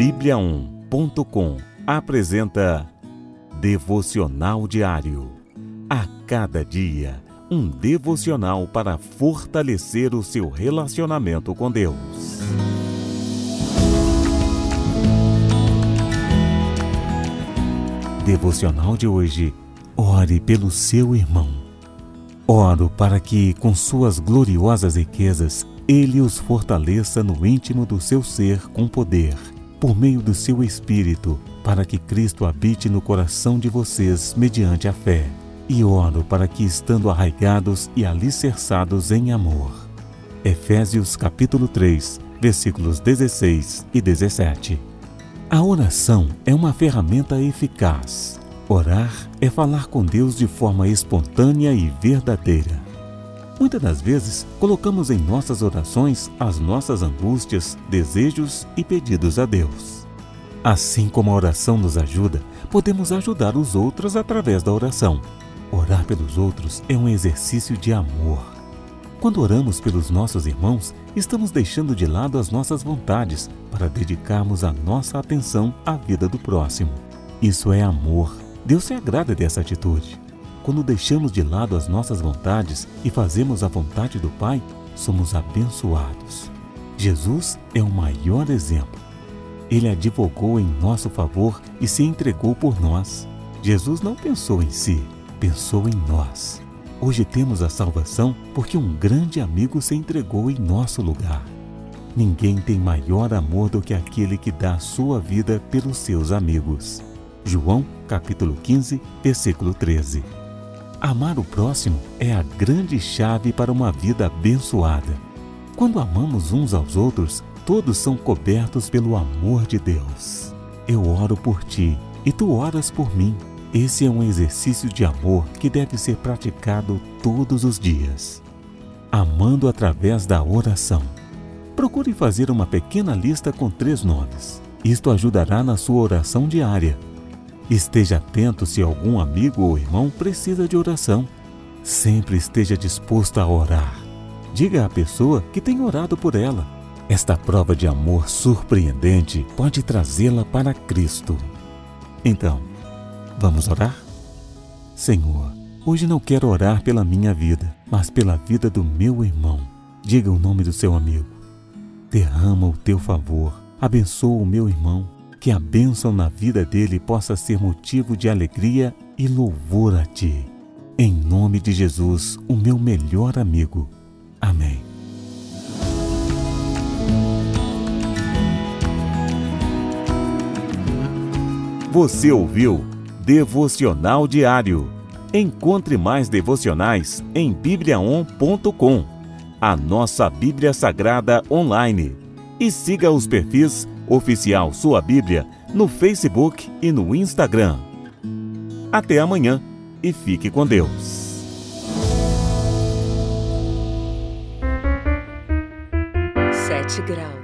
Bíblia1.com apresenta Devocional Diário. A cada dia, um devocional para fortalecer o seu relacionamento com Deus. Devocional de hoje. Ore pelo seu irmão. Oro para que, com suas gloriosas riquezas, ele os fortaleça no íntimo do seu ser com poder, por meio do seu Espírito, para que Cristo habite no coração de vocês mediante a fé. E oro para que, estando arraigados e alicerçados em amor. Efésios capítulo 3, versículos 16 e 17. A oração é uma ferramenta eficaz. Orar é falar com Deus de forma espontânea e verdadeira. Muitas das vezes, colocamos em nossas orações as nossas angústias, desejos e pedidos a Deus. Assim como a oração nos ajuda, podemos ajudar os outros através da oração. Orar pelos outros é um exercício de amor. Quando oramos pelos nossos irmãos, estamos deixando de lado as nossas vontades para dedicarmos a nossa atenção à vida do próximo. Isso é amor. Deus se agrada dessa atitude. Quando deixamos de lado as nossas vontades e fazemos a vontade do Pai, somos abençoados. Jesus é o maior exemplo. Ele advogou em nosso favor e se entregou por nós. Jesus não pensou em si, pensou em nós. Hoje temos a salvação porque um grande amigo se entregou em nosso lugar. Ninguém tem maior amor do que aquele que dá a sua vida pelos seus amigos. João capítulo 15, versículo 13. Amar o próximo é a grande chave para uma vida abençoada. Quando amamos uns aos outros, todos são cobertos pelo amor de Deus. Eu oro por ti e tu oras por mim. Esse é um exercício de amor que deve ser praticado todos os dias. Amando através da oração. Procure fazer uma pequena lista com três nomes. Isto ajudará na sua oração diária Esteja atento se algum amigo ou irmão precisa de oração. Sempre esteja disposto a orar. Diga à pessoa que tem orado por ela. Esta prova de amor surpreendente pode trazê-la para Cristo. Então, vamos orar? Senhor, hoje não quero orar pela minha vida, mas pela vida do meu irmão. Diga o nome do seu amigo. Derrama o teu favor, abençoa o meu irmão que a bênção na vida dele possa ser motivo de alegria e louvor a ti. Em nome de Jesus, o meu melhor amigo. Amém. Você ouviu Devocional Diário. Encontre mais devocionais em bibliaon.com, a nossa Bíblia Sagrada online. E siga os perfis Oficial Sua Bíblia no Facebook e no Instagram. Até amanhã e fique com Deus. Sete graus.